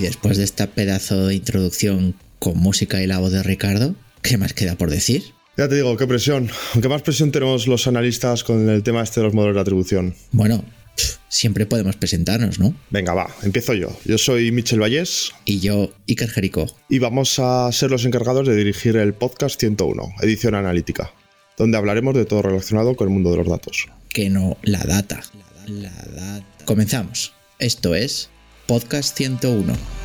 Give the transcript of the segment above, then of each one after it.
Y después de esta pedazo de introducción con música y la voz de Ricardo, ¿qué más queda por decir? Ya te digo, qué presión. Aunque más presión tenemos los analistas con el tema este de los modelos de atribución. Bueno, siempre podemos presentarnos, ¿no? Venga, va, empiezo yo. Yo soy Michel Vallés. Y yo, Iker Jerico. Y vamos a ser los encargados de dirigir el podcast 101, edición analítica, donde hablaremos de todo relacionado con el mundo de los datos. Que no, la data. La data. Comenzamos. Esto es Podcast 101.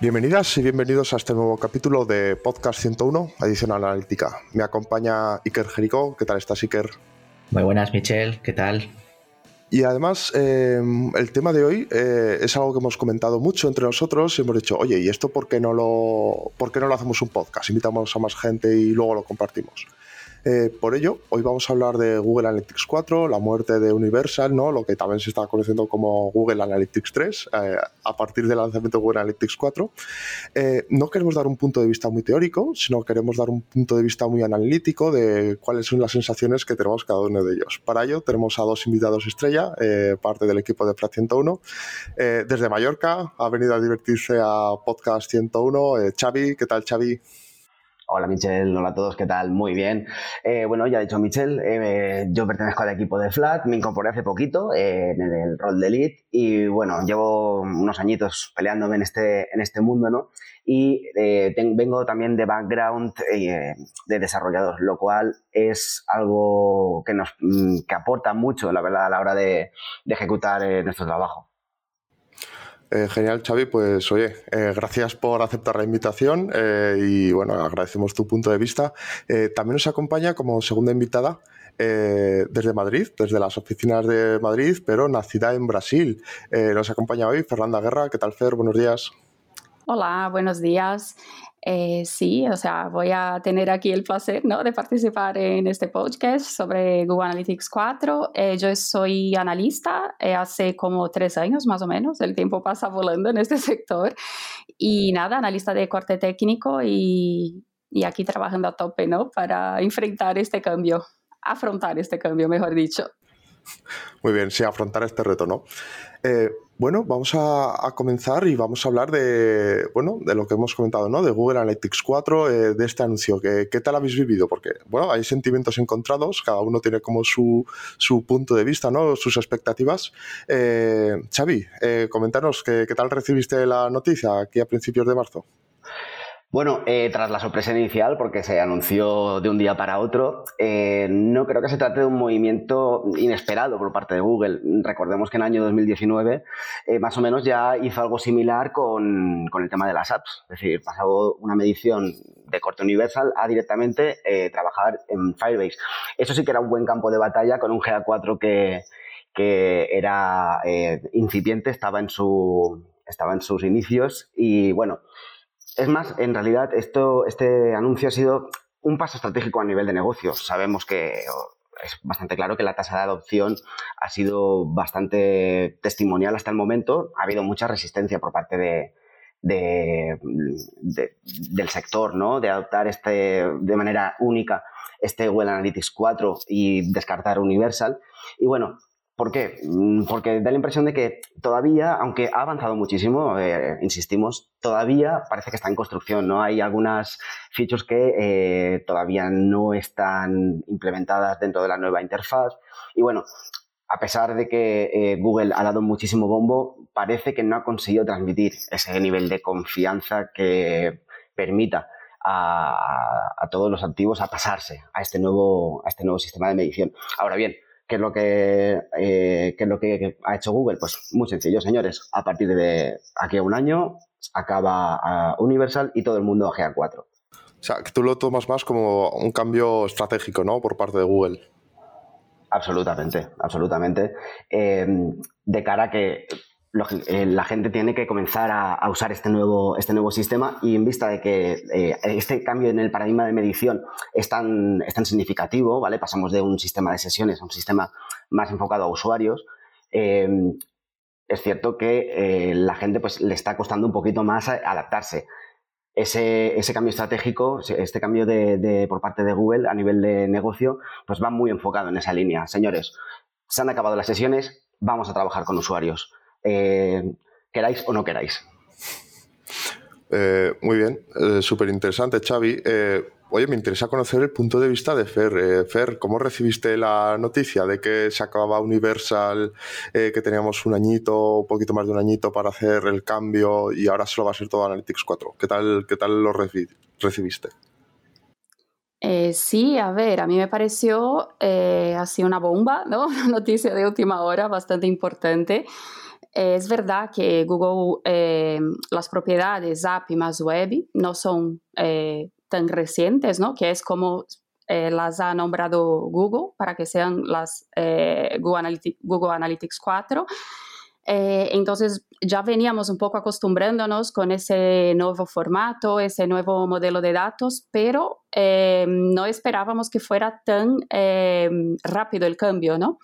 Bienvenidas y bienvenidos a este nuevo capítulo de Podcast 101, edición analítica. Me acompaña Iker Jerico. ¿Qué tal estás, Iker? Muy buenas, Michelle. ¿Qué tal? Y además, eh, el tema de hoy eh, es algo que hemos comentado mucho entre nosotros y hemos dicho, oye, ¿y esto por qué no lo, por qué no lo hacemos un podcast? Invitamos a más gente y luego lo compartimos. Eh, por ello, hoy vamos a hablar de Google Analytics 4, la muerte de Universal, ¿no? lo que también se está conociendo como Google Analytics 3, eh, a partir del lanzamiento de Google Analytics 4. Eh, no queremos dar un punto de vista muy teórico, sino queremos dar un punto de vista muy analítico de cuáles son las sensaciones que tenemos cada uno de ellos. Para ello, tenemos a dos invitados estrella, parte del equipo de FRAT 101. desde Mallorca ha venido a divertirse a Podcast 101. Xavi, ¿qué tal, Xavi? Hola Michelle, hola a todos, ¿qué tal? Muy bien. Eh, bueno, ya ha dicho Michelle, eh, yo pertenezco al equipo de Flat, me incorporé hace poquito eh, en el rol de lead y bueno, llevo unos añitos peleándome en este, en este mundo, ¿no? Y vengo también de background de desarrollador, lo cual es algo que nos mm, que aporta mucho, la verdad, a la hora de, de ejecutar nuestro trabajo. Eh, genial, Xavi. Pues oye, eh, gracias por aceptar la invitación eh, y bueno, agradecemos tu punto de vista. también nos acompaña como segunda invitada desde Madrid, desde las oficinas de Madrid, pero nacida en Brasil. nos acompaña hoy Fernanda Guerra. ¿Qué tal, Fer? Buenos días. Hola, buenos días. Eh, sí, o sea, voy a tener aquí el placer ¿no? de participar en este podcast sobre Google Analytics 4. Eh, yo soy analista eh, hace como tres años más o menos, el tiempo pasa volando en este sector. Y nada, analista de corte técnico y, y aquí trabajando a tope ¿no? para enfrentar este cambio, afrontar este cambio, mejor dicho. Muy bien, sí, afrontar este reto, ¿no? Bueno, vamos a, comenzar y vamos a hablar de, bueno, de lo que hemos comentado, ¿no? De Google Analytics 4, eh, de este anuncio. ¿Qué, ¿Qué, tal habéis vivido? Porque, bueno, hay sentimientos encontrados, cada uno tiene como su, su punto de vista, ¿no? Sus expectativas. Eh, Xavi, eh, comentanos, ¿qué, ¿qué tal recibiste la noticia aquí a principios de marzo? Bueno, eh, tras la sorpresa inicial, porque se anunció de un día para otro, eh, no creo que se trate de un movimiento inesperado por parte de Google. Recordemos que en el año 2019 eh, más o menos ya hizo algo similar con, el tema de las apps. Es decir, pasó una medición de corte universal a directamente trabajar en Firebase. Eso sí que era un buen campo de batalla con un GA4 que, que era incipiente, estaba en, su, estaba en sus inicios y bueno es más, en realidad, esto, este anuncio ha sido un paso estratégico a nivel de negocios. Sabemos que es bastante claro que la tasa de adopción ha sido bastante testimonial hasta el momento. Ha habido mucha resistencia por parte de, del sector, ¿no? De adoptar este, de manera única este Google Analytics 4 y descartar Universal. Y bueno, ¿Por qué? Mm, porque da la impresión de que todavía, aunque ha avanzado muchísimo, eh, insistimos, todavía parece que está en construcción, ¿no? Hay algunas features que eh, todavía no están implementadas dentro de la nueva interfaz. Y bueno, a pesar de que eh, Google ha dado muchísimo bombo, parece que no ha conseguido transmitir ese nivel de confianza que permita a, a todos los activos a pasarse a este nuevo, a este nuevo sistema de medición. Ahora bien, ¿Qué es lo que, eh, qué es lo que ha hecho Google? Pues muy sencillo, señores. A partir de aquí a un año acaba Universal y todo el mundo a GA4. O sea, que tú lo tomas más como un cambio estratégico, ¿no? Por parte de Google. Absolutamente, absolutamente. Eh, de cara a que la gente tiene que comenzar a, usar este nuevo, este nuevo sistema y en vista de que eh, este cambio en el paradigma de medición es tan, es tan significativo, ¿vale? Pasamos de un sistema de sesiones a un sistema más enfocado a usuarios. es cierto que la gente pues, le está costando un poquito más adaptarse ese, cambio estratégico, este cambio de, por parte de Google a nivel de negocio, pues va muy enfocado en esa línea. Señores, se han acabado las sesiones, vamos a trabajar con usuarios. Eh, queráis o no queráis. Eh, muy bien, eh, súper interesante, Xavi. Oye, me interesa conocer el punto de vista de Fer. Eh, Fer, ¿cómo recibiste la noticia de que se acababa Universal, eh, que teníamos un añito, un poquito más de un añito para hacer el cambio y ahora solo va a ser todo Analytics 4? ¿Qué tal, qué tal lo recibiste? Eh, sí, a ver, a mí me pareció así una bomba, ¿no? Una noticia de última hora bastante importante. Es verdad que Google, las propiedades API más web no son tan recientes, ¿no? Que es como eh, las ha nombrado Google para que sean las eh, Google, Analytics, 4. Eh, entonces ya veníamos un poco acostumbrándonos con ese nuevo formato, ese nuevo modelo de datos, pero no esperábamos que fuera tan rápido el cambio, ¿no?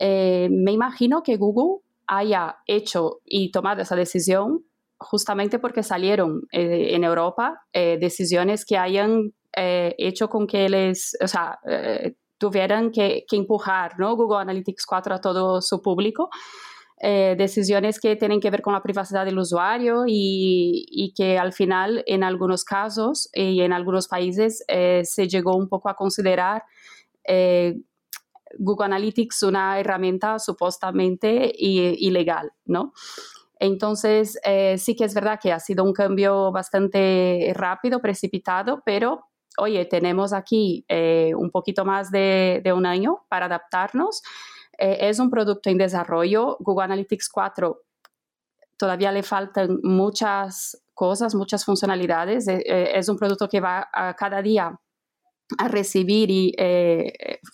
me imagino que Google haya hecho y tomado esa decisión justamente porque salieron eh, en Europa eh, decisiones que hayan eh, hecho con que les, o sea, tuvieran que, que, empujar ¿no? Google Analytics 4 a todo su público. decisiones que tienen que ver con la privacidad del usuario y, y que al final en algunos casos y en algunos países se llegó un poco a considerar Google Analytics una herramienta supuestamente ilegal, ¿no? Entonces, eh, sí que es verdad que ha sido un cambio bastante rápido, precipitado, pero oye, tenemos aquí eh, un poquito más de, un año para adaptarnos. Eh, es un producto en desarrollo. Google Analytics 4 todavía le faltan muchas cosas, muchas funcionalidades. es un producto que va a cada día a recibir y,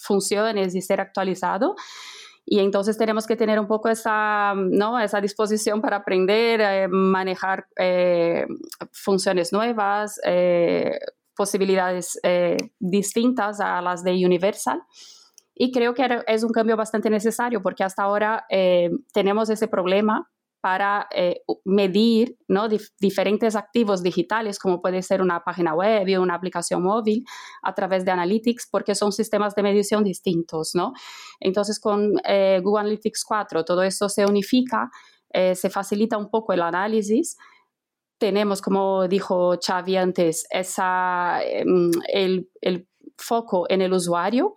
funciones y ser actualizado. Y entonces tenemos que tener un poco esa, ¿no? esa disposición para aprender, a manejar eh, funciones nuevas, eh, posibilidades eh, distintas a las de Universal. Y creo que es un cambio bastante necesario porque hasta ahora tenemos ese problema para eh, medir ¿no? diferentes activos digitales, como puede ser una página web y una aplicación móvil, a través de Analytics, porque son sistemas de medición distintos. ¿no? Entonces, con eh, Google Analytics 4, todo esto se unifica, eh, se facilita un poco el análisis. Tenemos, como dijo Xavi antes, esa, em, el, el foco en el usuario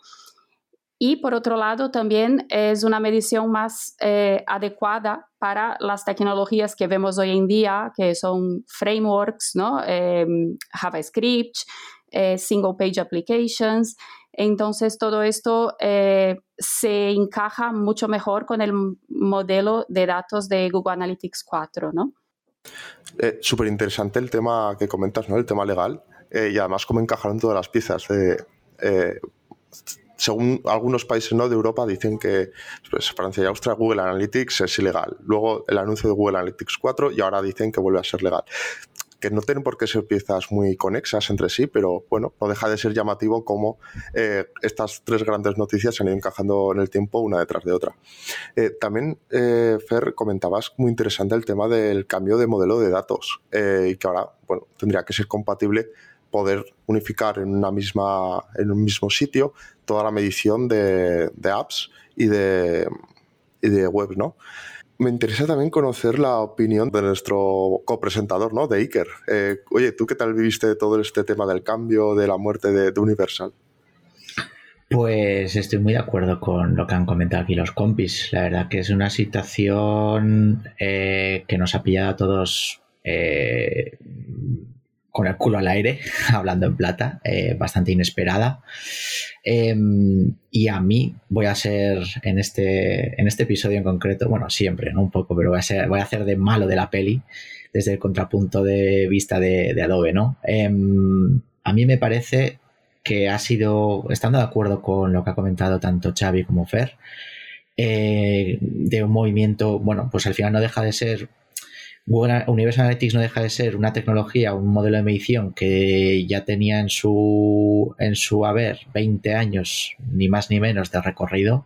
y por otro lado, también es una medición más eh, adecuada para las tecnologías que vemos hoy en día, que son frameworks, ¿no? Em, JavaScript, eh, single page applications. Entonces, todo esto eh, se encaja mucho mejor con el modelo de datos de Google Analytics 4, ¿no? Súper interesante el tema que comentas, ¿no? El tema legal. y además cómo encajaron todas las piezas según algunos países ¿no? de Europa dicen que pues, Francia y Austria Google Analytics es ilegal. Luego el anuncio de Google Analytics 4 y ahora dicen que vuelve a ser legal. Que no tienen por qué ser piezas muy conexas entre sí, pero bueno, no deja de ser llamativo cómo eh, estas tres grandes noticias se han ido encajando en el tiempo una detrás de otra. Eh, también, eh, Fer, comentabas muy interesante el tema del cambio de modelo de datos y que ahora bueno, tendría que ser compatible poder unificar en, una misma, en un mismo sitio toda la medición de, apps y de, y de webs, ¿no? Me interesa también conocer la opinión de nuestro copresentador, ¿no? De Iker. Eh, oye, ¿tú qué tal viviste todo este tema del cambio, de la muerte de, Universal? Pues estoy muy de acuerdo con lo que han comentado aquí los compis. La verdad que es una situación eh, que nos ha pillado a todos eh, con el culo al aire, hablando en plata, eh, bastante inesperada. Em, y a mí voy a ser en este, en este episodio en concreto, bueno, siempre, ¿no? Un poco, pero voy a, ser, a hacer de malo de la peli desde el contrapunto de vista de, Adobe, ¿no? Em, a mí me parece que ha sido, estando de acuerdo con lo que ha comentado tanto Xavi como Fer, eh, de un movimiento, bueno, pues al final no deja de ser Google Universal Analytics no deja de ser una tecnología, un modelo de medición que ya tenía en su, en su haber 20 años, ni más ni menos, de recorrido,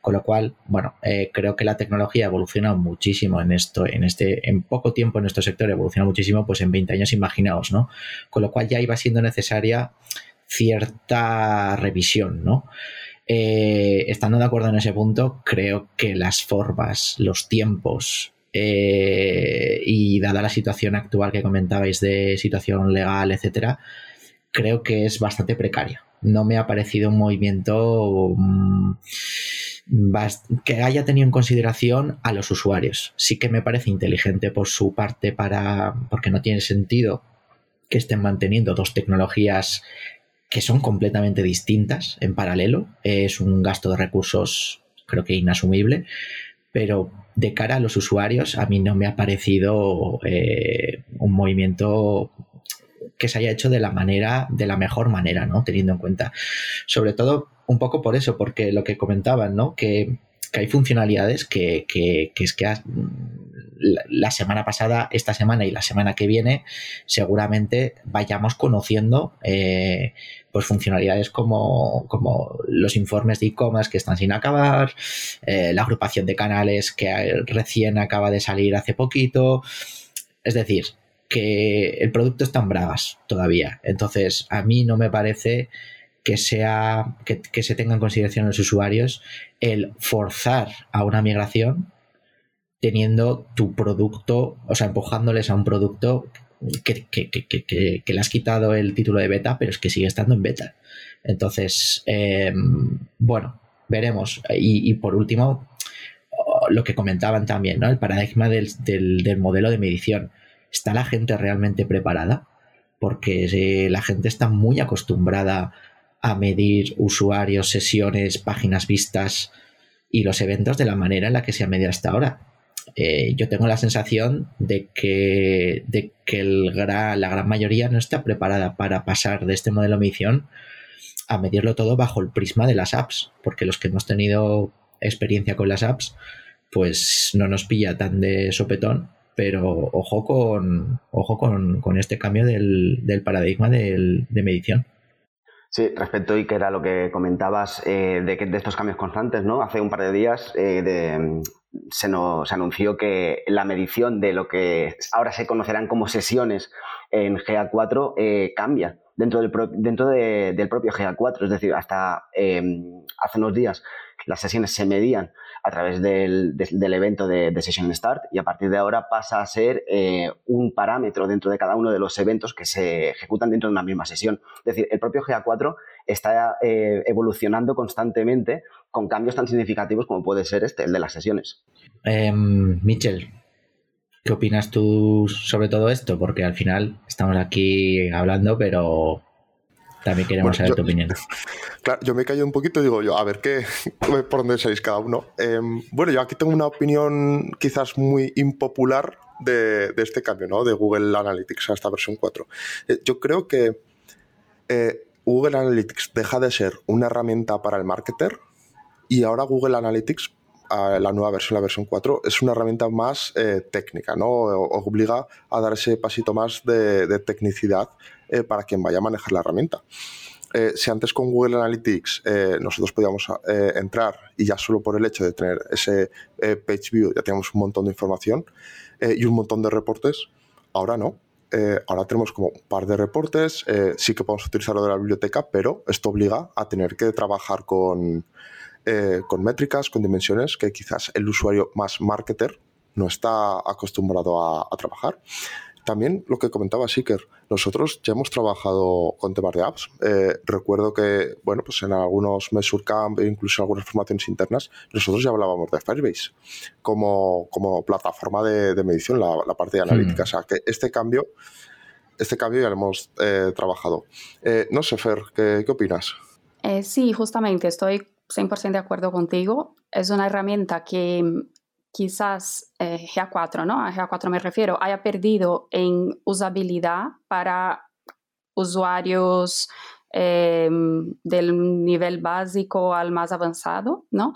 con lo cual, bueno, eh, creo que la tecnología ha evolucionado muchísimo en esto, en este, en poco tiempo en nuestro sector evoluciona muchísimo, pues en 20 años, imaginaos, ¿no? Con lo cual ya iba siendo necesaria cierta revisión, ¿no? Eh, estando de acuerdo en ese punto, creo que las formas, los tiempos, eh, y dada la situación actual que comentabais de situación legal, etcétera, creo que es bastante precaria. No me ha parecido un movimiento mm, que haya tenido en consideración a los usuarios. Sí que me parece inteligente por su parte para. porque no tiene sentido que estén manteniendo dos tecnologías que son completamente distintas en paralelo. Es un gasto de recursos creo que inasumible pero de cara a los usuarios a mí no me ha parecido eh, un movimiento que se haya hecho de la manera, de la mejor manera, ¿no? Teniendo en cuenta. Sobre todo, un poco por eso, porque lo que comentaban, ¿no? Que, hay funcionalidades que, es que la, semana pasada, esta semana y la semana que viene, seguramente vayamos conociendo eh, pues funcionalidades como, como los informes de e-commerce que están sin acabar, eh, la agrupación de canales que recién acaba de salir hace poquito. Es decir, que el producto está en bragas todavía. Entonces, a mí no me parece que sea que, que, se tenga en consideración los usuarios el forzar a una migración teniendo tu producto, o sea, empujándoles a un producto que, le has quitado el título de beta, pero es que sigue estando en beta. Entonces, em, bueno, veremos. Y, por último, lo que comentaban también, ¿no? El paradigma del, modelo de medición. ¿Está la gente realmente preparada? Porque la gente está muy acostumbrada a medir usuarios, sesiones, páginas vistas y los eventos de la manera en la que se ha medido hasta ahora. Eh, yo tengo la sensación de que, de que la gran mayoría no está preparada para pasar de este modelo de medición a medirlo todo bajo el prisma de las apps, porque los que hemos tenido experiencia con las apps, pues no nos pilla tan de sopetón, pero ojo con, ojo con, este cambio del, paradigma de medición. Sí, respecto a que era lo que comentabas eh, de, de estos cambios constantes, ¿no? Hace un par de días eh, de, se nos anunció que la medición de lo que ahora se conocerán como sesiones en GA4 eh, cambia dentro, del, dentro del propio GA4. Es decir, hasta em, hace unos días las sesiones se medían a través del, evento de, Session Start y a partir de ahora pasa a ser eh, un parámetro dentro de cada uno de los eventos que se ejecutan dentro de una misma sesión. Es decir, el propio GA4 está eh, evolucionando constantemente con cambios tan significativos como puede ser este, el de las sesiones. Eh, Mitchell, ¿qué opinas tú sobre todo esto? Porque al final estamos aquí hablando, pero también queremos saber tu opinión. Claro, yo me callo un poquito y digo yo, a ver qué, por dónde salís cada uno. Em, bueno, yo aquí tengo una opinión quizás muy impopular de, este cambio, ¿no? De Google Analytics a esta versión 4. Eh, yo creo que eh, Google Analytics deja de ser una herramienta para el marketer y ahora Google Analytics la nueva versión, la versión 4, es una herramienta más eh, técnica, ¿no? Obliga a dar ese pasito más de, tecnicidad eh, para quien vaya a manejar la herramienta. Eh, si antes con Google Analytics nosotros podíamos entrar y ya solo por el hecho de tener ese page view ya teníamos un montón de información y un montón de reportes, ahora no. ahora tenemos como un par de reportes, sí que podemos utilizarlo de la biblioteca, pero esto obliga a tener que trabajar con, eh, con métricas, con dimensiones que quizás el usuario más marketer no está acostumbrado a, trabajar. También lo que comentaba Seeker, nosotros ya hemos trabajado con temas de apps. Eh, recuerdo que, bueno, pues en algunos Mesurcamp e incluso algunas formaciones internas, nosotros ya hablábamos de Firebase como, como plataforma de, medición, la, parte de analítica. Hmm. O sea, que este cambio este cambio ya lo hemos eh, trabajado. Eh, no sé, Fer, ¿qué, qué opinas? sí, justamente, estoy 100% de acuerdo contigo. Es una herramienta que mm, quizás GA4, ¿no? A GA4 me refiero, haya perdido en usabilidad para usuarios del nivel básico al más avanzado, ¿no?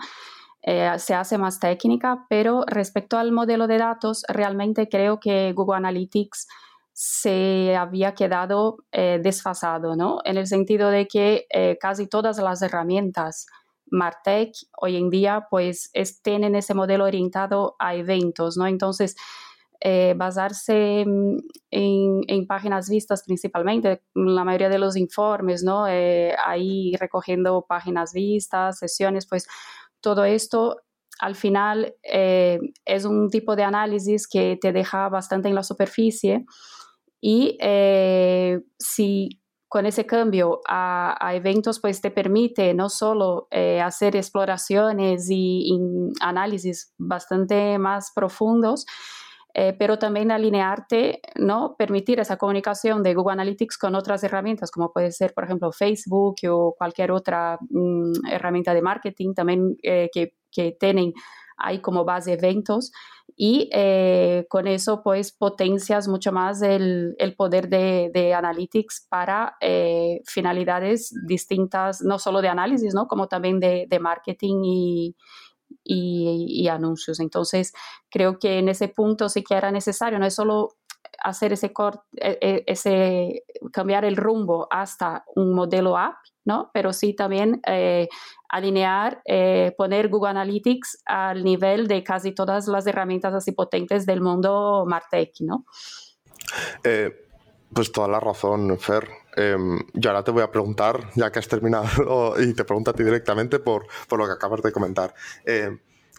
Eh, se hace más técnica, pero respecto al modelo de datos, realmente creo que Google Analytics se había quedado eh, desfasado, ¿no? En el sentido de que eh, casi todas las herramientas Martech hoy en día pues tienen ese modelo orientado a eventos, ¿no? Entonces, basarse mm, en, páginas vistas principalmente, la mayoría de los informes, ¿no? ahí recogiendo páginas vistas, sesiones, pues todo esto al final eh, es un tipo de análisis que te deja bastante en la superficie y eh, si con ese cambio a, eventos, pues te permite no solo eh, hacer exploraciones y, análisis bastante más profundos, eh, pero también alinearte, ¿no? Permitir esa comunicación de Google Analytics con otras herramientas, como puede ser, por ejemplo, Facebook o cualquier otra mm, herramienta de marketing también eh, que, que, tienen ahí como base eventos y eh, con eso pues potencias mucho más el, el poder de, de, Analytics para finalidades distintas, no solo de análisis, ¿no? como también de, de marketing y, y, anuncios. Entonces, creo que en ese punto sí que era necesario, no es solo hacer ese corte, e, ese cambiar el rumbo hasta un modelo app, ¿no? Pero sí también eh, alinear, eh, poner Google Analytics al nivel de casi todas las herramientas así potentes del mundo Martech, ¿no? Eh, pues toda la razón, Fer. Em, yo ahora te voy a preguntar, ya que has terminado, y te pregunto a ti directamente por, por lo que acabas de comentar.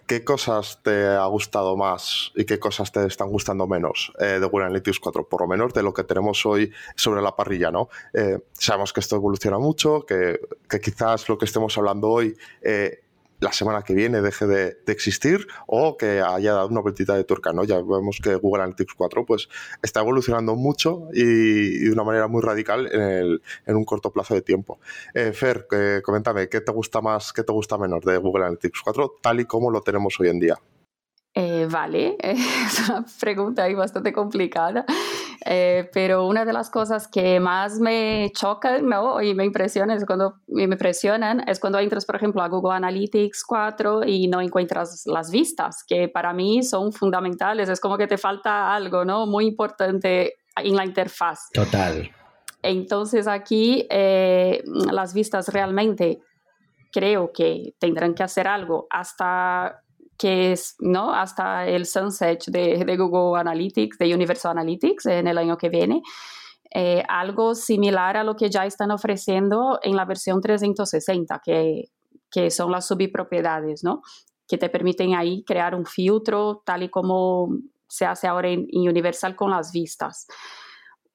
¿Qué cosas te ha gustado más y qué cosas te están gustando menos eh, de Google Analytics 4? Por lo menos de lo que tenemos hoy sobre la parrilla, ¿no? Eh, sabemos que esto evoluciona mucho, que, que, quizás lo que estemos hablando hoy eh, la semana que viene deje de, existir o que haya dado una vueltita de tuerca, ¿no? Ya vemos que Google Analytics 4 pues, está evolucionando mucho y, de una manera muy radical en, un corto plazo de tiempo. Eh, Fer, coméntame, ¿qué te gusta más, qué te gusta menos de Google Analytics 4 tal y como lo tenemos hoy en día? Eh, vale, es una pregunta ahí bastante complicada, eh, pero una de las cosas que más me chocan ¿no? y me impresionan es cuando me impresionan es cuando entras, por ejemplo, a Google Analytics 4 y no encuentras las vistas, que para mí son fundamentales, es como que te falta algo ¿no? muy importante en la interfaz. Total. Entonces aquí eh, las vistas realmente creo que tendrán que hacer algo hasta que es ¿no? hasta el sunset de, de, Google Analytics, de Universal Analytics en el año que viene. Eh, algo similar a lo que ya están ofreciendo en la versión 360, que, que son las subpropiedades, ¿no? que te permiten ahí crear un filtro tal y como se hace ahora en, Universal con las vistas.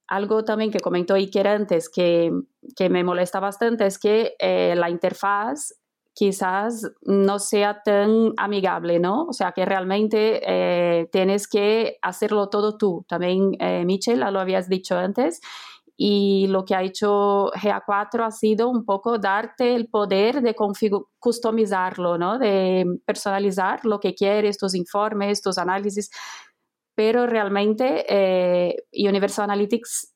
Algo también que comentó Iker antes que, que me molesta bastante es que eh, la interfaz quizás no sea tan amigable, ¿no? O sea, que realmente eh, tienes que hacerlo todo tú. También, eh, Michelle, lo habías dicho antes. Y lo que ha hecho GA4 ha sido un poco darte el poder de customizarlo, ¿no? De personalizar lo que quieres, tus informes, tus análisis. Pero realmente eh, Universal Analytics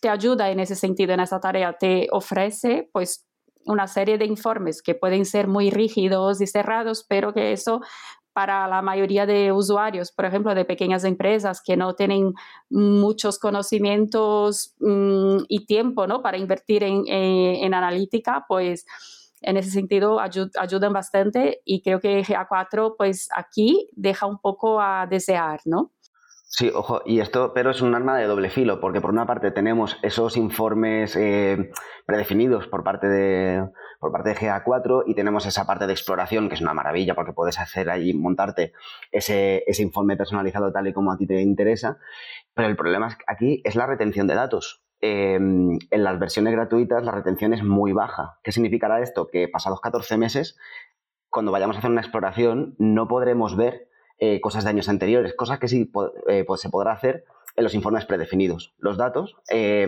te ayuda en ese sentido, en esa tarea. Te ofrece, pues, una serie de informes que pueden ser muy rígidos y cerrados, pero que eso para la mayoría de usuarios, por ejemplo, de pequeñas empresas que no tienen muchos conocimientos mm, y tiempo ¿no? para invertir en, en, analítica, pues en ese sentido ayudan bastante y creo que GA4 pues aquí deja un poco a desear, ¿no? Sí, ojo, y esto, pero es un arma de doble filo, porque por una parte tenemos esos informes eh, predefinidos por parte de por parte de GA4 y tenemos esa parte de exploración que es una maravilla porque puedes hacer ahí, montarte ese, ese informe personalizado tal y como a ti te interesa. Pero el problema aquí es la retención de datos. Em, en las versiones gratuitas la retención es muy baja. ¿Qué significará esto? Que pasados 14 meses, cuando vayamos a hacer una exploración, no podremos ver eh, cosas de años anteriores, cosas que sí eh, pues se podrá hacer en los informes predefinidos. Los datos, eh,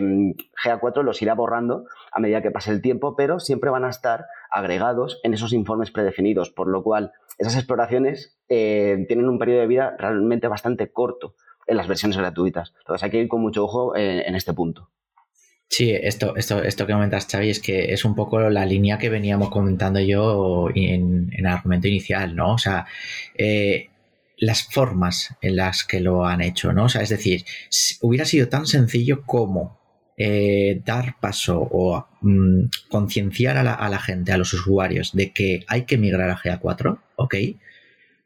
GA4 los irá borrando a medida que pase el tiempo, pero siempre van a estar agregados en esos informes predefinidos, por lo cual esas exploraciones tienen un periodo de vida realmente bastante corto en las versiones gratuitas. Entonces hay que ir con mucho ojo en, este punto. Sí, esto, esto, esto que comentas, Xavi, es que es un poco la línea que veníamos comentando yo en, el argumento inicial, ¿no? O sea, las formas en las que lo han hecho, ¿no? O sea, es decir, hubiera sido tan sencillo como eh, dar paso o mm, concienciar a la, a la, gente, a los usuarios, de que hay que migrar a GA4, ¿ok?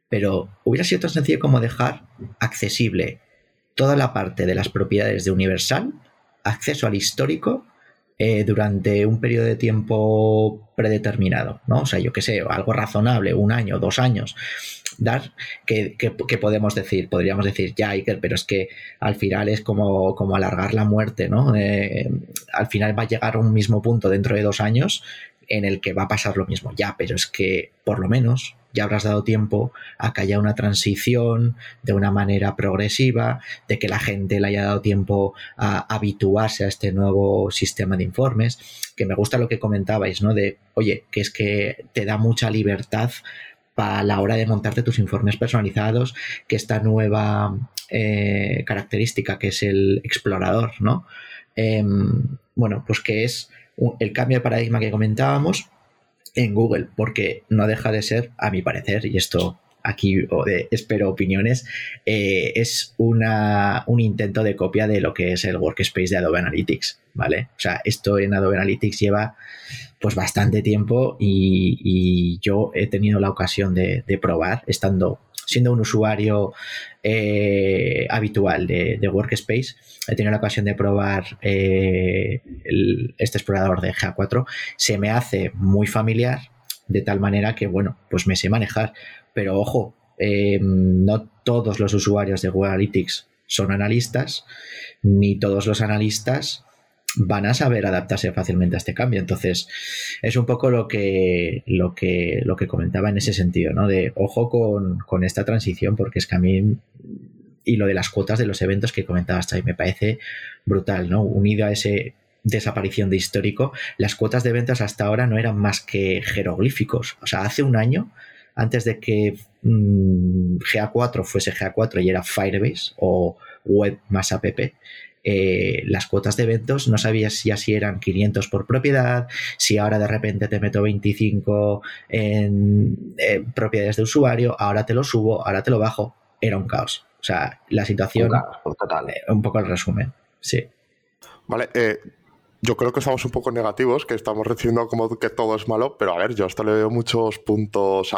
Pero hubiera sido tan sencillo como dejar accesible toda la parte de las propiedades de Universal, acceso al histórico eh, durante un periodo de tiempo predeterminado, ¿no? O sea, yo qué sé, algo razonable, un año, dos años, dar, que, podemos decir, podríamos decir, ya, Iker, pero es que al final es como, como alargar la muerte, ¿no? Eh, al final va a llegar a un mismo punto dentro de dos años en el que va a pasar lo mismo, ya, pero es que por lo menos ya habrás dado tiempo a que haya una transición de una manera progresiva, de que la gente le haya dado tiempo a habituarse a este nuevo sistema de informes, que me gusta lo que comentabais, ¿no? De, oye, que es que te da mucha libertad para la hora de montarte tus informes personalizados, que esta nueva eh, característica que es el explorador, ¿no? Em, bueno, pues que es el cambio de paradigma que comentábamos, en Google, porque no deja de ser, a mi parecer, y esto aquí espero opiniones, eh, es una, un intento de copia de lo que es el workspace de Adobe Analytics, ¿vale? O sea, esto en Adobe Analytics lleva pues bastante tiempo y, yo he tenido la ocasión de, probar, estando, siendo un usuario eh, habitual de, Workspace, he tenido la ocasión de probar eh, este explorador de GA4, se me hace muy familiar, de tal manera que, bueno, pues me sé manejar, pero ojo, eh, no todos los usuarios de Google Analytics son analistas, ni todos los analistas van a saber adaptarse fácilmente a este cambio. Entonces, es un poco lo que, lo que, lo que comentaba en ese sentido, ¿no? De ojo con, esta transición, porque es que a mí y lo de las cuotas de los eventos que comentabas me parece brutal, ¿no? Unido a ese desaparición de histórico, las cuotas de eventos hasta ahora no eran más que jeroglíficos. O sea, hace un año, antes de que mm, GA4 fuese GA4 y era Firebase o Web más App, eh, las cuotas de eventos, no sabías si así eran 500 por propiedad, si ahora de repente te meto 25 en propiedades de usuario, ahora te lo subo, ahora te lo bajo, era un caos. O sea, la situación, un, total. Eh, un poco el resumen, sí. Vale, eh, yo creo que estamos un poco negativos, que estamos diciendo como que todo es malo, pero a ver, yo esto le veo muchos puntos,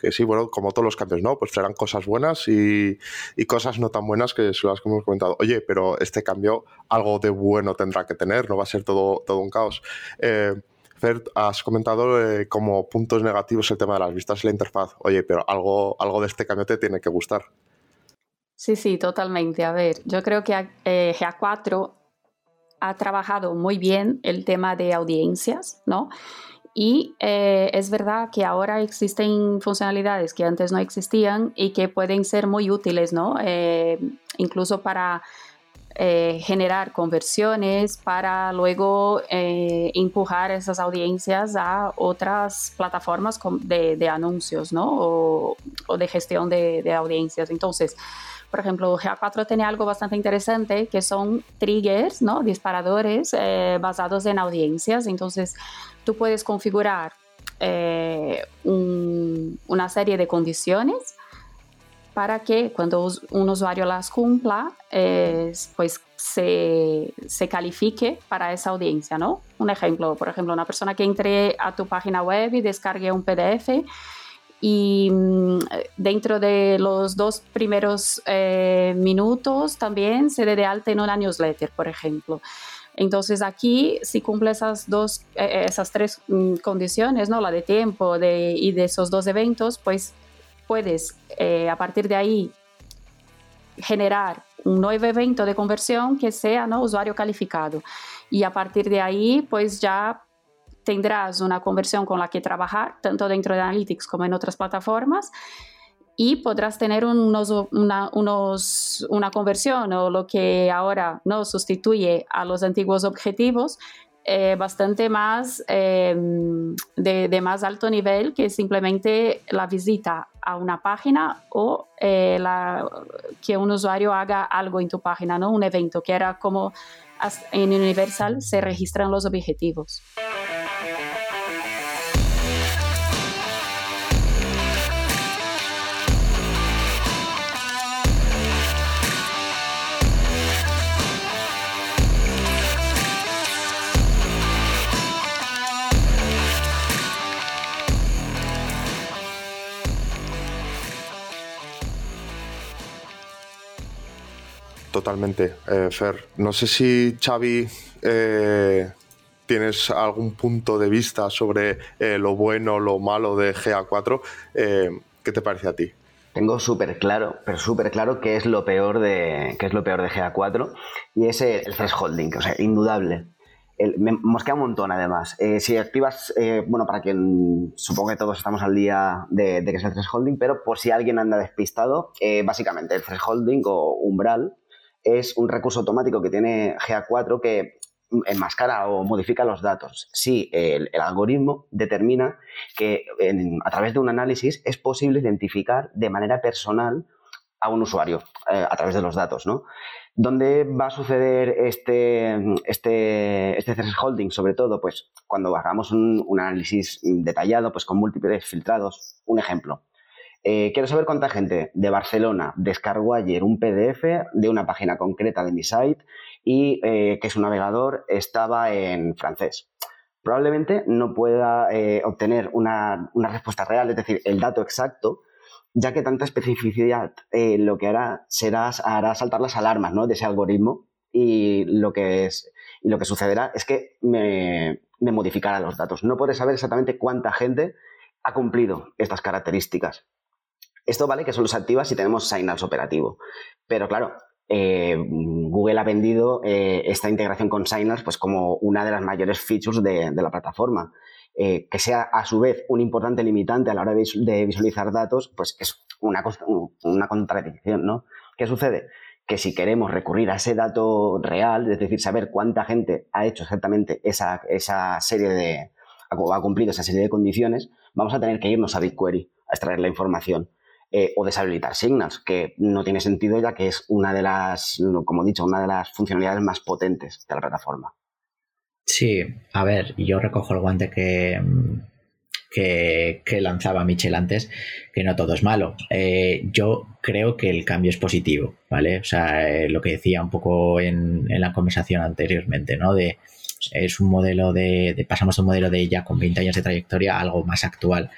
que sí, bueno, como todos los cambios, ¿no? Pues traerán cosas buenas y, cosas no tan buenas que son las que hemos comentado. Oye, pero este cambio algo de bueno tendrá que tener, no va a ser todo, todo un caos. Eh, Fer, has comentado eh, como puntos negativos el tema de las vistas y la interfaz. Oye, pero algo, algo de este cambio te tiene que gustar. Sí, sí, totalmente. A ver, yo creo que eh, GA4 ha trabajado muy bien el tema de audiencias, ¿no? Y eh, es verdad que ahora existen funcionalidades que antes no existían y que pueden ser muy útiles, ¿no? Eh, incluso para eh, generar conversiones, para luego empujar esas audiencias a otras plataformas de, anuncios, ¿no? O, de gestión de, de audiencias. Entonces, por ejemplo, GA4 tiene algo bastante interesante que son triggers, ¿no? disparadores eh, basados en audiencias. Entonces, tú puedes configurar eh, una serie de condiciones para que cuando un usuario las cumpla, pues se, se, califique para esa audiencia, ¿no? Un ejemplo, por ejemplo, una persona que entre a tu página web y descargue un PDF y mm, dentro de los dos primeros eh, minutos también se dé de alta en una newsletter, por ejemplo. Entonces aquí, si cumple esas dos, eh, eh, esas tres mm, condiciones, ¿no? La de tiempo de, y de esos dos eventos, pues puedes a partir de ahí generar un nuevo evento de conversión que sea ¿no? usuario calificado. Y a partir de ahí, pues ya tendrás una conversión con la que trabajar, tanto dentro de Analytics como en otras plataformas. y podrás tener unos, una, unos, una conversión o lo que ahora no sustituye a los antiguos objetivos eh, bastante más eh, de, más alto nivel que simplemente la visita a una página o eh, la, que un usuario haga algo en tu página, ¿no? un evento, que era como en Universal se registran los objetivos. Totalmente, eh, Fer. No sé si Xavi eh, tienes algún punto de vista sobre eh, lo bueno, lo malo de GA4. ¿Qué te parece a ti? Tengo súper claro, pero súper claro qué es lo peor de qué es lo peor de GA4 y es el thresholding, o sea, indudable. me mosquea un montón además. si activas, bueno, para quien supongo que todos estamos al día de, de que es el thresholding, pero por si alguien anda despistado, básicamente el thresholding o umbral es un recurso automático que tiene GA4 que enmascara o modifica los datos. Si el, algoritmo determina que a través de un análisis es posible identificar de manera personal a un usuario eh, a través de los datos, ¿no? ¿Dónde va a suceder este, este, este thresholding? Sobre todo, pues cuando hagamos un, un análisis detallado, pues con múltiples filtrados. Un ejemplo. Eh, quiero saber cuánta gente de Barcelona descargó ayer un PDF de una página concreta de mi site y eh, que su navegador estaba en francés. Probablemente no pueda eh, obtener una, respuesta real, es decir, el dato exacto, ya que tanta especificidad lo que hará será hará saltar las alarmas ¿no? de ese algoritmo y lo que, es, y lo que sucederá es que me, me modificará los datos. No puede saber exactamente cuánta gente ha cumplido estas características. Esto vale que solo se activa si tenemos Signals operativo. Pero claro, eh, Google ha vendido eh, esta integración con Signals pues, como una de las mayores features de, la plataforma. Eh, que sea a su vez un importante limitante a la hora de visualizar datos, pues es una, una contradicción, ¿no? ¿Qué sucede? Que si queremos recurrir a ese dato real, es decir, saber cuánta gente ha hecho exactamente esa, serie de, ha cumplido esa serie de condiciones, vamos a tener que irnos a BigQuery a extraer la información. Eh, o deshabilitar Signals, que no tiene sentido ya que es una de las, como he dicho, una de las funcionalidades más potentes de la plataforma. Sí, a ver, yo recojo el guante que, que, lanzaba Michel antes, que no todo es malo. Eh, yo creo que el cambio es positivo, ¿vale? O sea, eh, lo que decía un poco en, en, la conversación anteriormente, ¿no? De es un modelo de, pasamos de un modelo de ya con 20 años de trayectoria a algo más actual.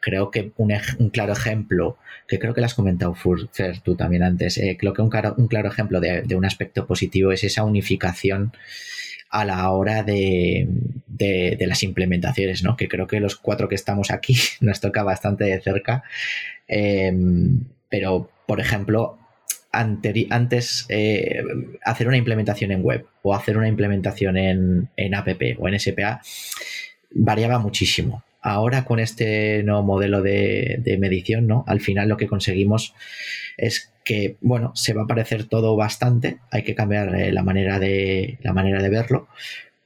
Creo que un, claro ejemplo, que creo que lo has comentado, Fer, tú también antes, eh, creo que un claro, un claro ejemplo de, un aspecto positivo es esa unificación a la hora de, las implementaciones, ¿no? Que creo que los cuatro que estamos aquí nos toca bastante de cerca. Em, pero, por ejemplo, antes eh, hacer una implementación en web o hacer una implementación en, app o en SPA variaba muchísimo. Ahora con este nuevo modelo de, medición, ¿no? Al final lo que conseguimos es que, bueno, se va a parecer todo bastante, hay que cambiar eh, la, manera de, la manera de verlo,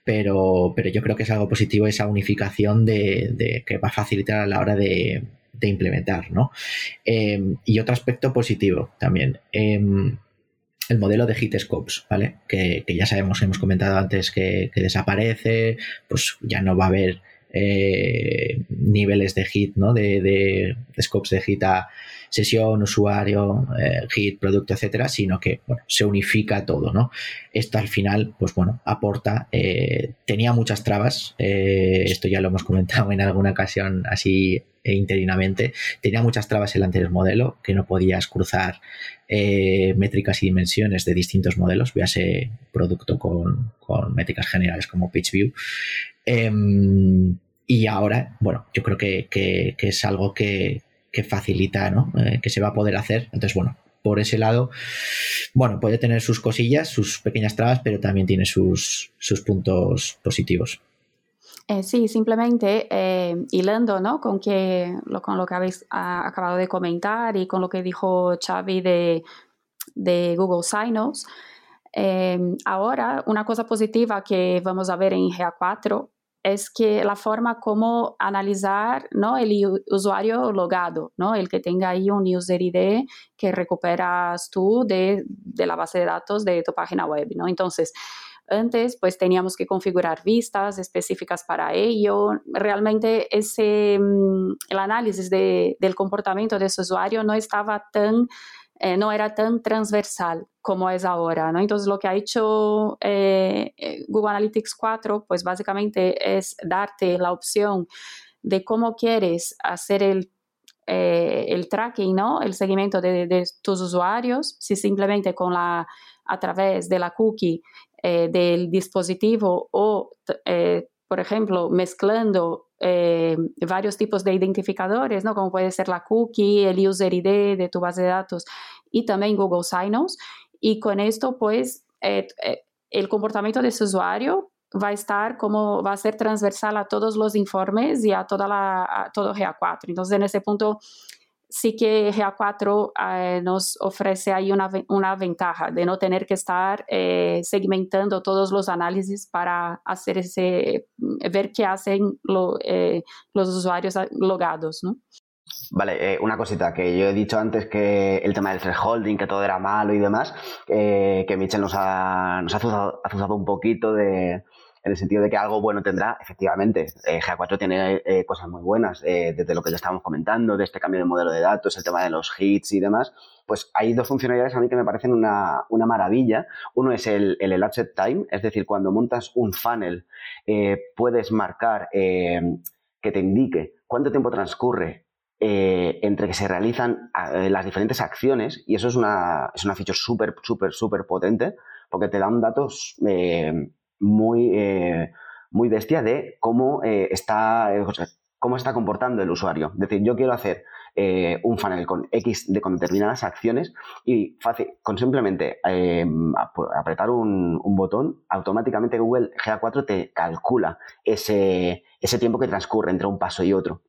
pero, pero yo creo que es algo positivo esa unificación de que va a facilitar a la hora de, de implementar, ¿no? Em, y otro aspecto positivo también. Em, el modelo de hit scopes, ¿vale? Que, ya sabemos, hemos comentado antes que, desaparece, pues ya no va a haber eh, niveles de hit, ¿no? De, de, scopes de hit a sesión, usuario, eh, hit, producto, etcétera, sino que se unifica todo, ¿no? Esto al final, pues bueno, aporta, eh, tenía muchas trabas, esto ya lo hemos comentado en alguna ocasión así interinamente. Tenía muchas trabas el anterior modelo, que no podías cruzar eh, métricas y dimensiones de distintos modelos, véase producto con, métricas generales como PageView. Em, y ahora, bueno, yo creo que, es algo que, facilita, ¿no? Eh, que se va a poder hacer. Entonces, bueno, por ese lado, bueno, puede tener sus cosillas, sus pequeñas trabas, pero también tiene sus, sus puntos positivos. Eh, sí, simplemente eh, hilando ¿no? con, que, lo, con lo que habéis ah, acabado de comentar y con lo que dijo Xavi de, de Google Signos, eh, ahora una cosa positiva que vamos a ver en GA4 es que la forma como analizar ¿no? el usuario logado, ¿no? el que tenga ahí un user ID que recuperas tú de, de la base de datos de tu página web. ¿no? Entonces, antes, pues teníamos que configurar vistas específicas para ello. Realmente ese, mm, el análisis de, del comportamiento de ese usuario no estaba tan, eh, no era tan transversal como es ahora, ¿no? Entonces, lo que ha hecho eh, eh, Google Analytics 4, pues básicamente es darte la opción de cómo quieres hacer el el tracking, ¿no? El seguimiento de, de, tus usuarios, si simplemente con la, a través de la cookie del dispositivo o, por ejemplo, mezclando eh, varios tipos de identificadores, ¿no? como puede ser la cookie, el user ID de tu base de datos y también Google Sign-Ons. Y con esto, pues, el comportamiento de ese usuario va a estar como, va a ser transversal a todos los informes y a, toda la, a todo GA4. Entonces, en ese punto, sí que GA4 eh, nos ofrece ahí una, una, ventaja de no tener que estar eh, segmentando todos los análisis para hacer ese, ver qué hacen eh, los usuarios logados, ¿no? Vale, una cosita que yo he dicho antes que el tema del thresholding, que todo era malo y demás, que Michel nos ha, nos ha azuzado un poquito de, en el sentido de que algo bueno tendrá, efectivamente. Eh, GA4 tiene eh, cosas muy buenas, eh, desde lo que ya estábamos comentando, de este cambio de modelo de datos, el tema de los hits y demás. Pues hay dos funcionalidades a mí que me parecen una, maravilla. Uno es el, el Elapsed Time, es decir, cuando montas un funnel, puedes marcar que te indique cuánto tiempo transcurre entre que se realizan las diferentes acciones, y eso es una, es una feature súper, súper, súper potente, porque te dan datos muy, eh, muy bestia de cómo, eh, está, eh, cómo está comportando el usuario. Es decir, yo quiero hacer un funnel con X de con determinadas acciones y fácil, con simplemente apretar un, botón, automáticamente Google GA4 te calcula ese, ese tiempo que transcurre entre un paso y otro.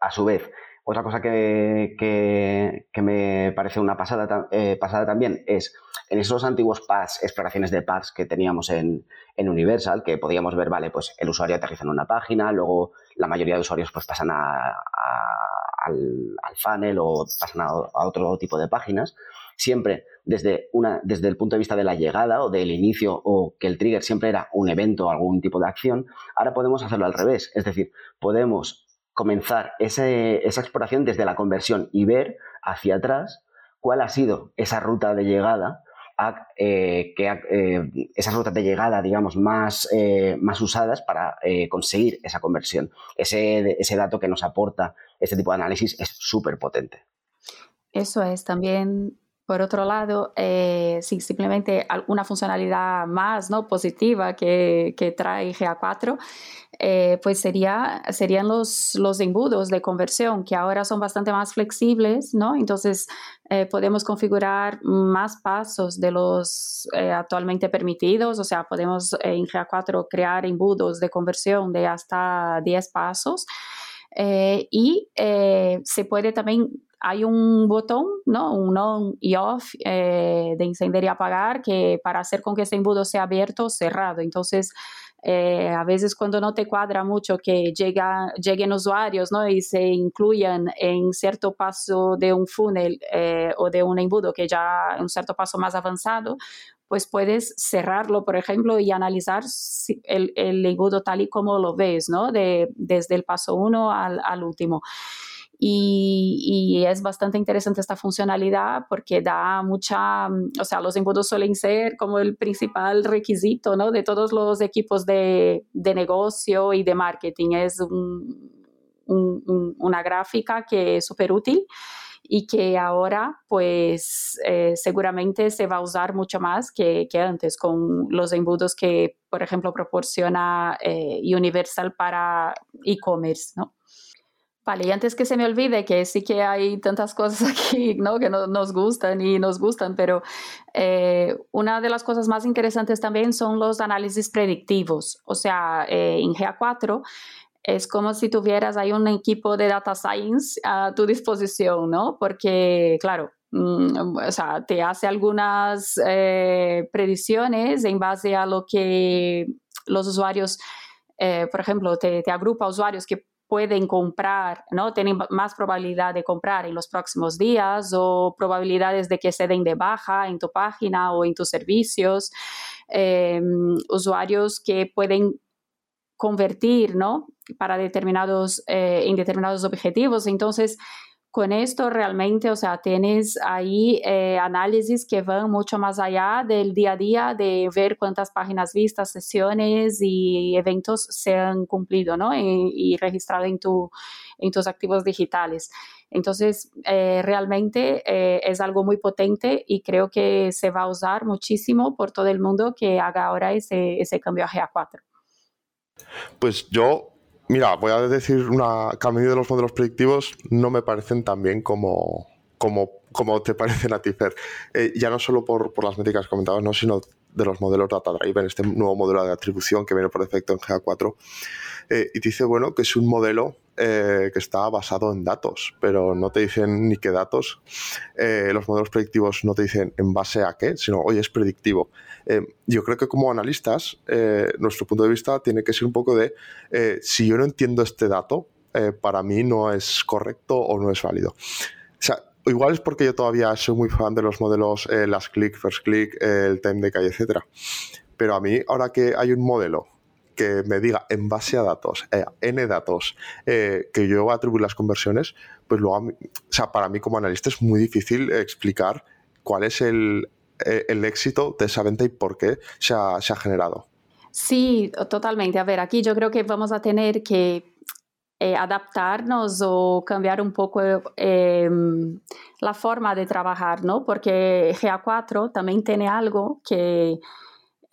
A su vez, otra cosa que, me parece una pasada, eh, pasada también es en esos antiguos exploraciones de paths que teníamos en, Universal, que podíamos ver, vale, pues el usuario aterriza en una página, luego la mayoría de usuarios pues pasan al, al, funnel o pasan a, otro tipo de páginas. Siempre desde el punto de vista de la llegada o del inicio o que el trigger siempre era un evento o algún tipo de acción, ahora podemos hacerlo al revés. Es decir, podemos comenzar esa exploración desde la conversión y ver hacia atrás cuál ha sido esa ruta de llegada eh, que, eh, esas rutas de llegada, digamos, más, eh, más usadas para conseguir esa conversión. Ese, ese dato que nos aporta este tipo de análisis es súper potente. Eso es también por otro lado, eh, simplemente una funcionalidad más ¿no? positiva que, que trae GA4, eh, pues sería, serían los, los embudos de conversión, que ahora son bastante más flexibles, ¿no? Entonces, eh, podemos configurar más pasos de los eh, actualmente permitidos, o sea, podemos en GA4 crear embudos de conversión de hasta 10 pasos. y se puede también hay un botón, ¿no? Un on y off eh, de encender y apagar que para hacer con que ese embudo sea abierto o cerrado. Entonces, eh, a veces cuando no te cuadra mucho que llega, lleguen usuarios ¿no? y se incluyan en cierto paso de un funnel eh, o de un embudo que ya un cierto paso más avanzado, pues puedes cerrarlo, por ejemplo, y analizar el, el embudo tal y como lo ves, ¿no? De, desde el paso uno al último. Y, es bastante interesante esta funcionalidad porque da mucha, o sea, los embudos suelen ser como el principal requisito ¿no? de todos los equipos de, de negocio y de marketing. Es una gráfica que es súper útil y que ahora pues eh, seguramente se va a usar mucho más que, que, antes con los embudos que, por ejemplo, proporciona eh, Universal para e-commerce, ¿no? Vale, y antes que se me olvide que sí que hay tantas cosas aquí ¿no? que no, nos gustan y nos gustan, pero eh, una de las cosas más interesantes también son los análisis predictivos. O sea, eh, en GA4 es como si tuvieras ahí un equipo de data science a tu disposición, ¿no? Porque, claro, mm, o sea, te hace algunas eh, predicciones en base a lo que los usuarios, por ejemplo, te, te agrupa usuarios que pueden comprar, ¿no? Tienen más probabilidad de comprar en los próximos días o probabilidades de que se den de baja en tu página o en tus servicios. Em, usuarios que pueden convertir, ¿no? Para determinados, eh, en determinados objetivos. Entonces, con esto realmente, o sea, tienes ahí eh, análisis que van mucho más allá del día a día de ver cuántas páginas vistas, sesiones y eventos se han cumplido, ¿no? Y, registrado en, tu, en tus activos digitales. Entonces, eh, realmente eh, es algo muy potente y creo que se va a usar muchísimo por todo el mundo que haga ahora ese, ese cambio a GA4. Pues yo Mira, voy a decir una que a de los modelos predictivos no me parecen tan bien como, como, como te parecen a ti. Eh, ya no solo por, por las métricas comentadas, no, sino de los modelos Data Driven, este nuevo modelo de atribución que viene por defecto en GA4. Eh, y dice, bueno, que es un modelo eh, que está basado en datos, pero no te dicen ni qué datos. Eh, los modelos predictivos no te dicen en base a qué, sino, oye, es predictivo. yo creo que como analistas, nuestro punto de vista tiene que ser un poco de, si yo no entiendo este dato, para mí no es correcto o no es válido. O sea, igual es porque yo todavía soy muy fan de los modelos las click, first click, el time decay, etc. Pero a mí, ahora que hay un modelo que me diga en base a datos, eh, N datos, eh, que yo atribuir las conversiones, pues luego, o sea, para mí como analista es muy difícil explicar cuál es el, eh, el éxito de esa venta y por qué se ha generado. Sí, totalmente. A ver, aquí yo creo que vamos a tener que adaptarnos o cambiar un poco em, la forma de trabajar, ¿no? Porque GA4 también tiene algo que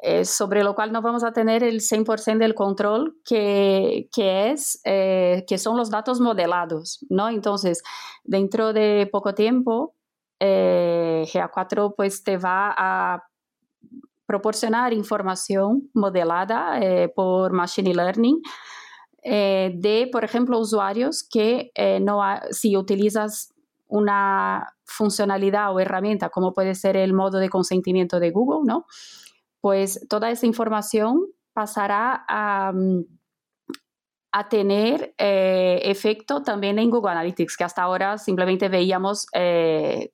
eh, sobre lo cual no vamos a tener el 100% del control que, que es, eh, que son los datos modelados, ¿no? Entonces, dentro de poco tiempo, eh, GA4 pues te va a proporcionar información modelada por Machine Learning de, por ejemplo, usuarios que no si utilizas una funcionalidad o herramienta como puede ser el modo de consentimiento de Google, ¿no? pues toda esa información pasará a, mm, tener eh, efecto también en Google Analytics, que hasta ahora simplemente veíamos eh,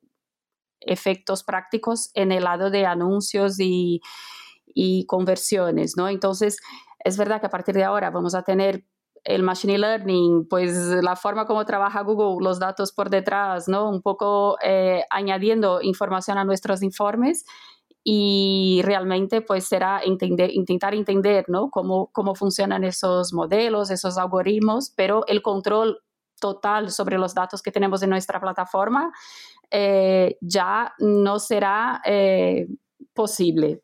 efectos prácticos en el lado de anuncios y, conversiones, ¿no? Entonces, es verdad que a partir de ahora vamos a tener el machine learning, pues la forma como trabaja Google, los datos por detrás, ¿no? Un poco eh, añadiendo información a nuestros informes y realmente pues será entender, intentar entender ¿no? cómo, cómo funcionan esos modelos, esos algoritmos, pero el control total sobre los datos que tenemos en nuestra plataforma eh, ya no será eh, posible.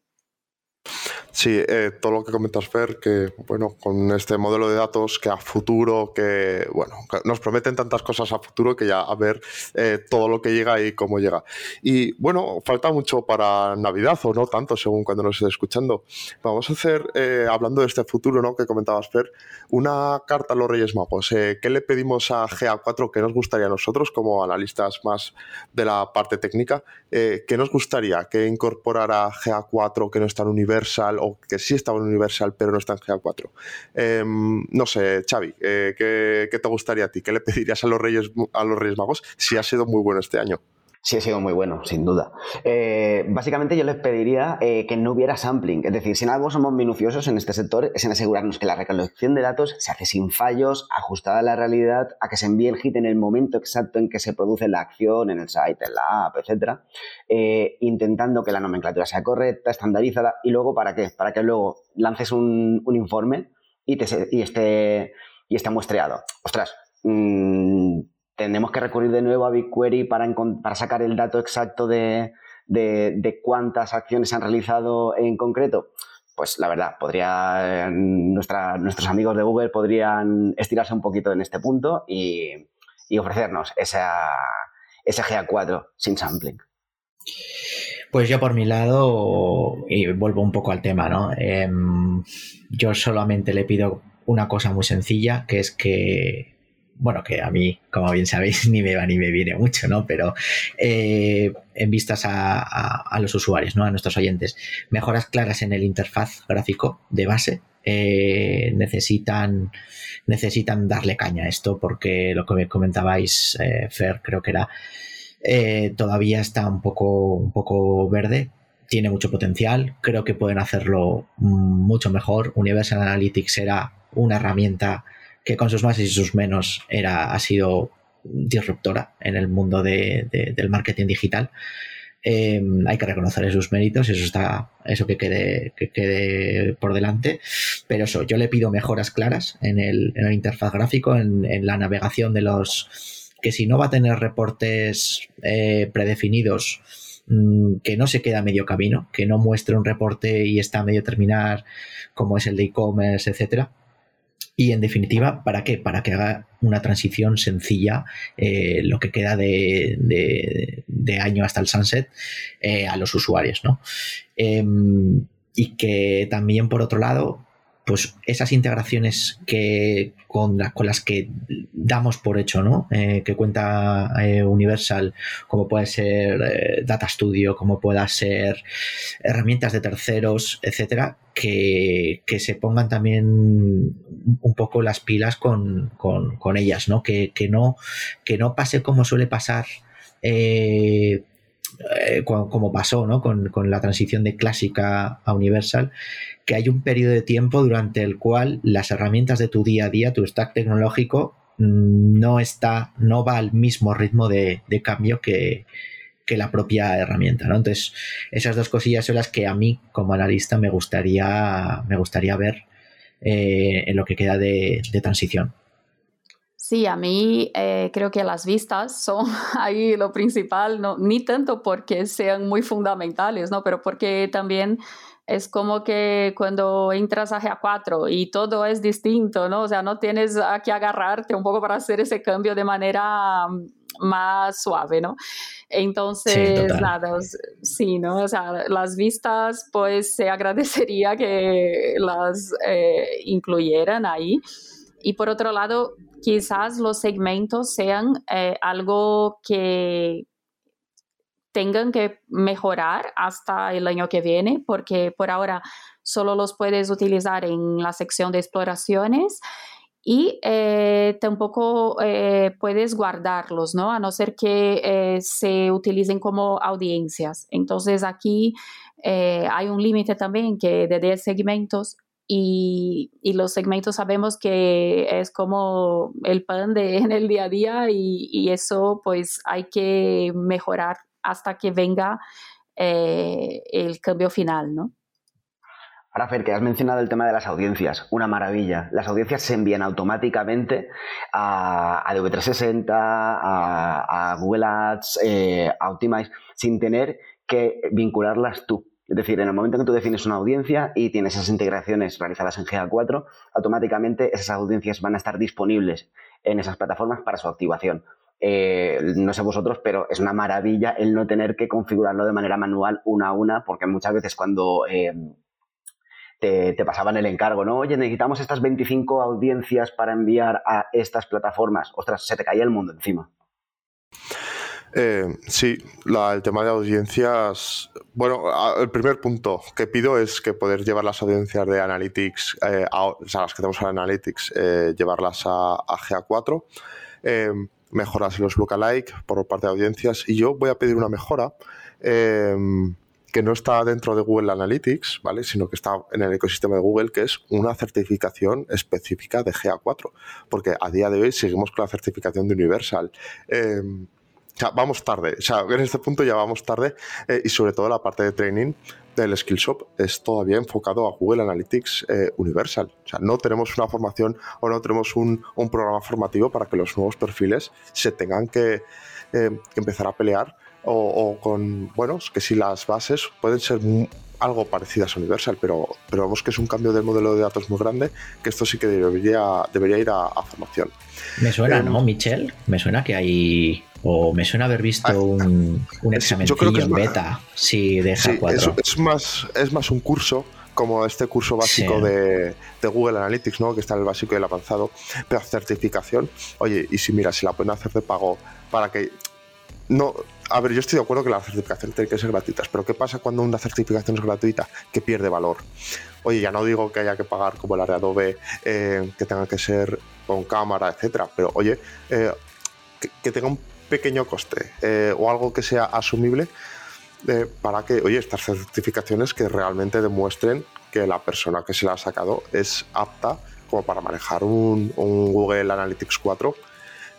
Sí, eh, todo lo que comentas, Fer, que bueno, con este modelo de datos que a futuro, que bueno, nos prometen tantas cosas a futuro que ya a ver eh, todo lo que llega y cómo llega. Y bueno, falta mucho para Navidad o no tanto, según cuando nos esté escuchando. Vamos a hacer, eh, hablando de este futuro, ¿no? Que comentabas, Fer, una carta a los Reyes Magos. ¿Qué le pedimos a GA4 que nos gustaría a nosotros, como analistas más de la parte técnica? ¿Qué nos gustaría que incorporara GA4 que no está en Universal? Que sí estaba en Universal, pero no está en GA4. Em, no sé, Xavi, eh, ¿qué, te gustaría a ti? ¿Qué le pedirías a los Reyes, a los Reyes Magos si ha sido muy bueno este año? Sí, ha sido muy bueno, sin duda. Eh, básicamente yo les pediría eh, que no hubiera sampling. Es decir, si en algo somos minuciosos en este sector, es en asegurarnos que la recolección de datos se hace sin fallos, ajustada a la realidad, a que se envíe el hit en el momento exacto en que se produce la acción, en el site, en la app, etc. Eh, intentando que la nomenclatura sea correcta, estandarizada. ¿Y luego para qué? Para que luego lances un, informe y, esté, y esté muestreado. Ostras, mmm, tenemos que recurrir de nuevo a BigQuery para, para sacar el dato exacto de, cuántas acciones se han realizado en concreto. pues la verdad, podría, nuestros amigos de Google podrían estirarse un poquito en este punto y, ofrecernos esa, ese GA4 sin sampling. Pues yo por mi lado, y vuelvo un poco al tema, ¿no? Em, yo solamente le pido una cosa muy sencilla, que es que bueno, que a mí, como bien sabéis, ni me va ni me viene mucho, ¿no? Pero eh, en vistas a, los usuarios, ¿no? A nuestros oyentes, mejoras claras en el interfaz gráfico de base. Eh, necesitan, necesitan darle caña a esto porque lo que me comentabais, eh, Fer, creo que era, todavía está un poco, un poco verde, tiene mucho potencial, creo que pueden hacerlo mucho mejor. Universal Analytics era una herramienta que con sus más y sus menos era, ha sido disruptora en el mundo del marketing digital. Em, hay que reconocer sus méritos, eso está, eso que quede, que quede por delante. Pero eso, yo le pido mejoras claras en el, en el interfaz gráfico, en, la navegación de los. que si no va a tener reportes eh, predefinidos, mm, que no se queda a medio camino, que no muestre un reporte y está a medio terminar, como es el de e-commerce, etcétera y en definitiva, ¿para qué? Para que haga una transición sencilla, eh, lo que queda de, año hasta el sunset, eh, a los usuarios, ¿no? Em, y que también, por otro lado, pues esas integraciones que con, con las que damos por hecho, ¿no? Eh, que cuenta eh, Universal, como puede ser eh, Data Studio, como pueda ser herramientas de terceros, etcétera, que, se pongan también un poco las pilas con, ellas, ¿no? Que, no, que no pase como suele pasar. Como pasó ¿no? con, con, la transición de clásica a Universal, que hay un periodo de tiempo durante el cual las herramientas de tu día a día, tu stack tecnológico, mm, no está, no va al mismo ritmo de, cambio que, la propia herramienta, ¿no? Entonces, esas dos cosillas son las que a mí, como analista, me gustaría, me gustaría ver eh, en lo que queda de, transición. Sí, a mí eh, creo que las vistas son ahí lo principal, no, ni tanto porque sean muy fundamentales, ¿no? pero porque también es como que cuando entras a GA4 y todo es distinto, ¿no? O sea, no tienes a que agarrarte un poco para hacer ese cambio de manera mm, más suave, ¿no? Entonces, nada, sí, ¿no? O sea, las vistas, pues se agradecería que las eh, incluyeran ahí. Y por otro lado, quizás los segmentos sean eh, algo que, tengan que mejorar hasta el año que viene, porque por ahora solo los puedes utilizar en la sección de exploraciones y eh, tampoco eh, puedes guardarlos, ¿no? A no ser que se utilicen como audiencias. Entonces aquí hay un límite también que de 10 segmentos y, los segmentos sabemos que es como el pan de en el día a día y, eso pues hay que mejorar hasta que venga eh, el cambio final, ¿no? Ahora, Fer, que has mencionado el tema de las audiencias, una maravilla. Las audiencias se envían automáticamente a, a 360 a, Google Ads, eh, a Optimize, sin tener que vincularlas tú. Es decir, en el momento que tú defines una audiencia y tienes esas integraciones realizadas en GA4, automáticamente esas audiencias van a estar disponibles en esas plataformas para su activación. Eh, no sé vosotros, pero es una maravilla el no tener que configurarlo de manera manual una a una, porque muchas veces cuando eh, te, pasaban el encargo, ¿no? Oye, necesitamos estas 25 audiencias para enviar a estas plataformas. Ostras, se te caía el mundo encima. Eh, sí, el tema de audiencias. Bueno, el primer punto que pido es que poder llevar las audiencias de Analytics, o sea, las que tenemos en Analytics, llevarlas a, a GA4 mejoras en los lookalike por parte de audiencias y yo voy a pedir una mejora em, que no está dentro de Google Analytics, ¿vale? sino que está en el ecosistema de Google, que es una certificación específica de GA4, porque a día de hoy seguimos con la certificación de Universal. O sea, vamos tarde, o sea, en este punto ya vamos tarde eh, y sobre todo la parte de training del Skillshop es todavía enfocado a Google Analytics eh, Universal. O sea, no tenemos una formación o no tenemos un, programa formativo para que los nuevos perfiles se tengan que, eh, empezar a pelear o, con, bueno, que si las bases pueden ser algo parecidas a Universal, pero, pero vemos que es un cambio del modelo de datos muy grande, que esto sí que debería, debería ir a, formación. Me suena, ¿no, Michel? Me suena que hay o me suena haber visto ah, un, un examencillo en beta si deja sí, Es, más, es más un curso como este curso básico de, Google Analytics, ¿no? que está en el básico y el avanzado, pero certificación, oye, y si mira, si la pueden hacer de pago para que no, a ver, yo estoy de acuerdo que la certificación tiene que ser gratuitas, pero ¿qué pasa cuando una certificación es gratuita? Que pierde valor. Oye, ya no digo que haya que pagar como la de Adobe, eh, que tenga que ser con cámara, etcétera, pero oye, eh, que, tenga un pequeño coste eh, o algo que sea asumible para que, oye, estas certificaciones que realmente demuestren que la persona que se la ha sacado es apta como para manejar un, un Google Analytics 4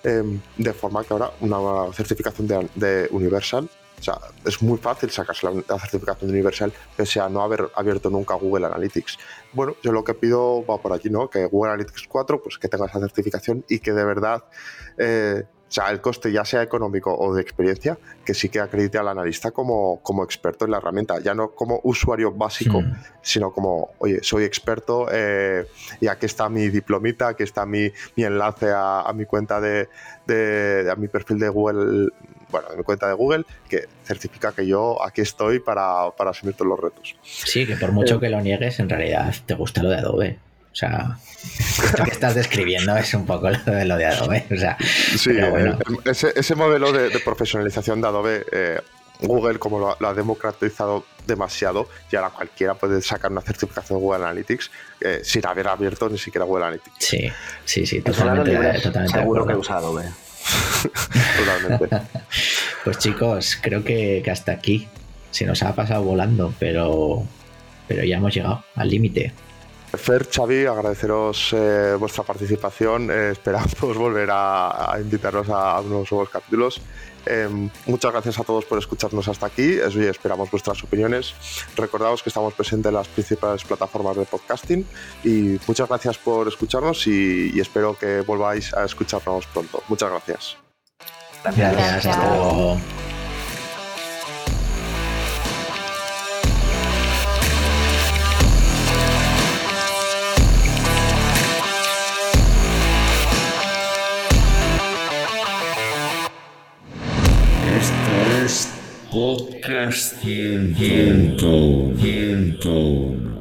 Em, de forma que ahora una certificación de, Universal, o sea, es muy fácil sacarse la, certificación de Universal pese a no haber abierto nunca Google Analytics. Bueno, yo lo que pido va por aquí, ¿no? Que Google Analytics 4, pues que tenga esa certificación y que de verdad eh, sea, el coste ya sea económico o de experiencia, que sí que acredite al analista como, como experto en la herramienta, ya no como usuario básico, sino como, oye, soy experto eh, y aquí está mi diplomita, aquí está mi, mi enlace a, mi cuenta de, de, a mi perfil de Google, bueno, a mi cuenta de Google, que certifica que yo aquí estoy para, para asumir todos los retos. Sí, que por mucho eh, que lo niegues, en realidad te gusta lo de Adobe. O sea, esto que estás describiendo es un poco lo de, lo de Adobe. O sea, sí, bueno. ese, modelo de, profesionalización de Adobe, eh, Google como lo, ha democratizado demasiado y ahora cualquiera puede sacar una certificación de Google Analytics eh, sin haber abierto ni siquiera Google Analytics. Sí, sí, sí, totalmente, totalmente seguro que he usado Adobe. totalmente. pues chicos, creo que, que hasta aquí se nos ha pasado volando, pero, pero ya hemos llegado al límite. Fer, Xavi, agradeceros eh, vuestra participación. Eh, esperamos volver a, a, invitarnos a, unos nuevos capítulos. Em, muchas gracias a todos por escucharnos hasta aquí. esperamos vuestras opiniones. Recordaos que estamos presentes en las principales plataformas de podcasting. Y muchas gracias por escucharnos y, espero que volváis a escucharnos pronto. Muchas gracias. Gracias. Hasta luego. Podcast Handcone. Handcone.